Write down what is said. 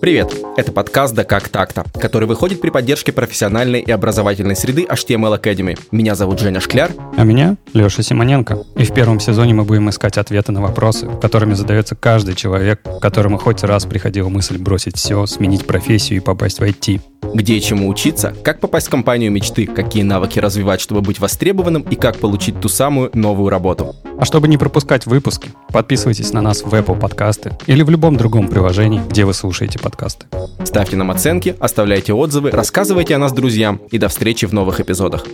Привет! Это подкаст «Да как так-то», который выходит при поддержке профессиональной и образовательной среды HTML Academy. Меня зовут Женя Шкляр. А меня Леша Симоненко. И в первом сезоне мы будем искать ответы на вопросы, которыми задается каждый человек, которому хоть раз приходила мысль бросить все, сменить профессию и попасть в IT. Где и чему учиться, как попасть в компанию мечты, какие навыки развивать, чтобы быть востребованным и как получить ту самую новую работу. А чтобы не пропускать выпуски, подписывайтесь на нас в Apple подкасты или в любом другом приложении, где вы слушаете подкасты. Ставьте нам оценки, оставляйте отзывы, рассказывайте о нас друзьям и до встречи в новых эпизодах.